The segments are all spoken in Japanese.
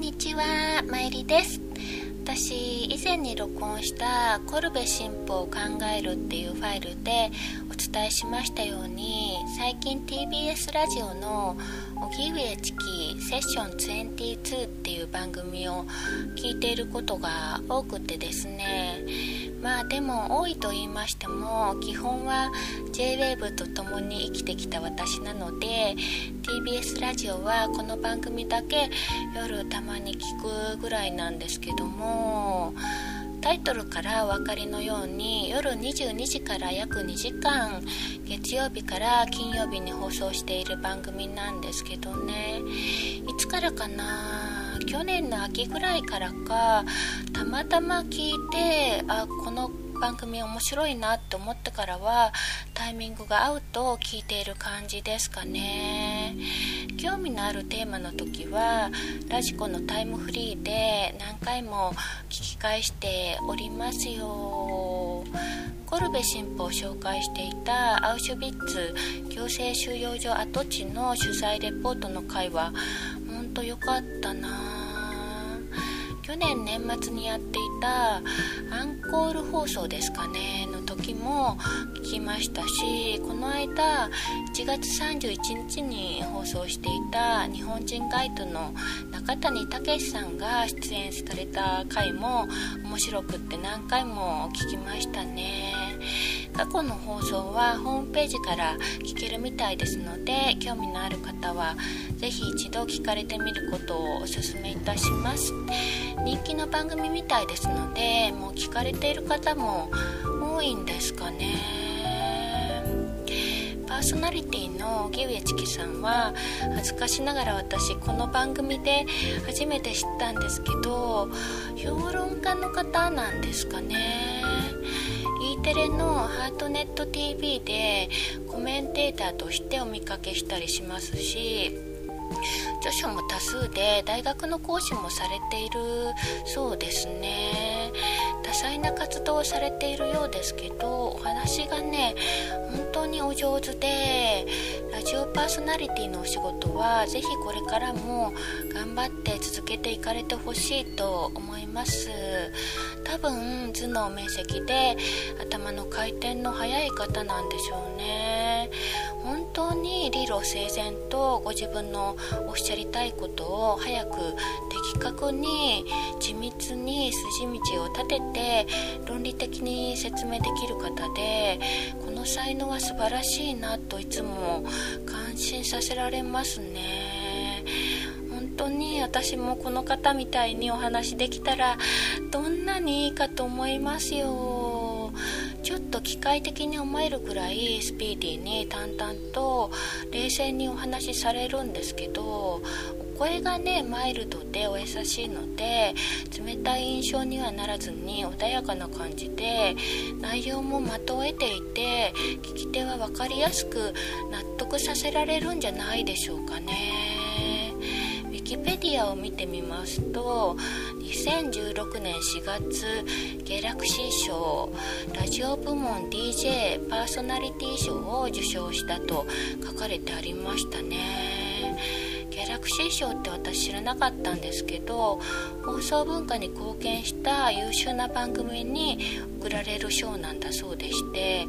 んにちは、まいりです。私以前に録音した「コルベ新報を考える」っていうファイルで伝えしましたように最近 TBS ラジオの「荻上チキセッション22」っていう番組を聞いていることが多くてですねまあでも多いと言いましても基本は JWAVE と共に生きてきた私なので TBS ラジオはこの番組だけ夜たまに聞くぐらいなんですけどもタイトルからお分かりのように夜22時から約2時間月曜日から金曜日に放送している番組なんですけどね。いつからかな？去年の秋ぐらいからかたまたま聞いてあこの番組面白いなって思ってからはタイミングが合うと聞いている感じですかね。興味のあるテーマの時はラジコのタイムフリーで何回も聞き返しておりますよ。コルベ神父を紹介していたアウシュビッツ強制収容所跡地の取材レポートの回はほんと良かったな。去年年末にやっていたアンコール放送ですかね。時も聞きましたしこの間1月31日に放送していた日本人ガイドの中谷武さんが出演された回も面白くって何回も聞きましたね。過去の放送はホームページから聞けるみたいですので興味のある方は是非一度聞かれてみることをおすすめいたします。人気の番組みたいですのでもう聞かれている方も多いんですかね。パーソナリティの荻上チキさんは恥ずかしながら私この番組で初めて知ったんですけど評論家の方なんですかね。E テレのハートネット TV でコメンテーターとしてお見かけしたりしますし著書も多数で大学の講師もされているそうですね。多彩な活動をされているようですけどお話がね本当にお上手でラジオパーソナリティのお仕事は是非これからも頑張って続けていかれてほしいと思います。多分頭脳面積で頭の回転の速い方なんでしょうね。本当に理路整然とご自分のおっしゃりたいことを早く的確に緻密に筋道を立てて論理的に説明できる方でこの才能は素晴らしいなといつも感心させられますね。本当に私もこの方みたいにお話できたらどんなにいいかと思いますよ。ちょっと機械的に思えるくらいスピーディーに淡々と冷静にお話しされるんですけどお声がねマイルドでお優しいので冷たい印象にはならずに穏やかな感じで内容も的を得ていて聞き手は分かりやすく納得させられるんじゃないでしょうかね。キペディアを見てみますと2016年4月ギャラクシー賞ラジオ部門 DJ パーソナリティ賞を受賞したと書かれてありましたね。ギャラクシー賞って私知らなかったんですけど放送文化に貢献した優秀な番組に贈られる賞なんだそうでして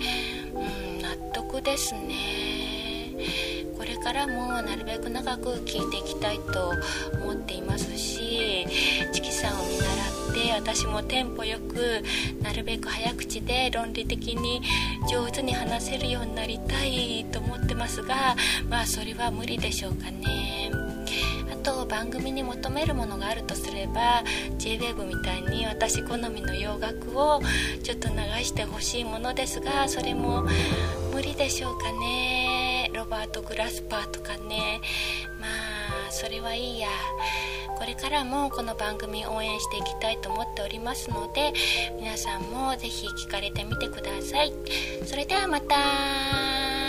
うん納得ですね。からもなるべく長く聞いていきたいと思っていますしチキさんを見習って私もテンポよくなるべく早口で論理的に上手に話せるようになりたいと思ってますがまあそれは無理でしょうかね。と番組に求めるものがあるとすれば JWAVE みたいに私好みの洋楽をちょっと流してほしいものですがそれも無理でしょうかね。ロバート・グラスパーとかね。まあそれはいいや。これからもこの番組応援していきたいと思っておりますので皆さんも是非聞かれてみてください。それではまた。